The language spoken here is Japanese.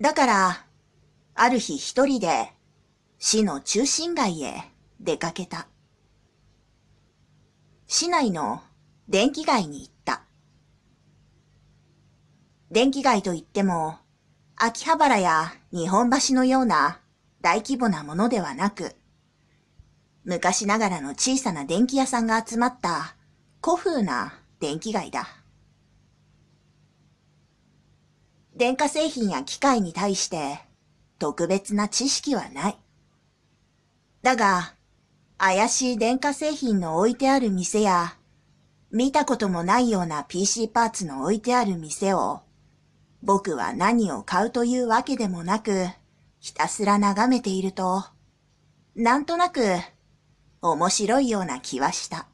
だから、ある日一人で市の中心街へ出かけた。市内の電気街に行った。電気街といっても、秋葉原や日本橋のような大規模なものではなく、昔ながらの小さな電気屋さんが集まった古風な電気街だ。電化製品や機械に対して特別な知識はない。だが、怪しい電化製品の置いてある店や、見たこともないような PC パーツの置いてある店を、僕は何を買うというわけでもなく、ひたすら眺めていると、なんとなく面白いような気はした。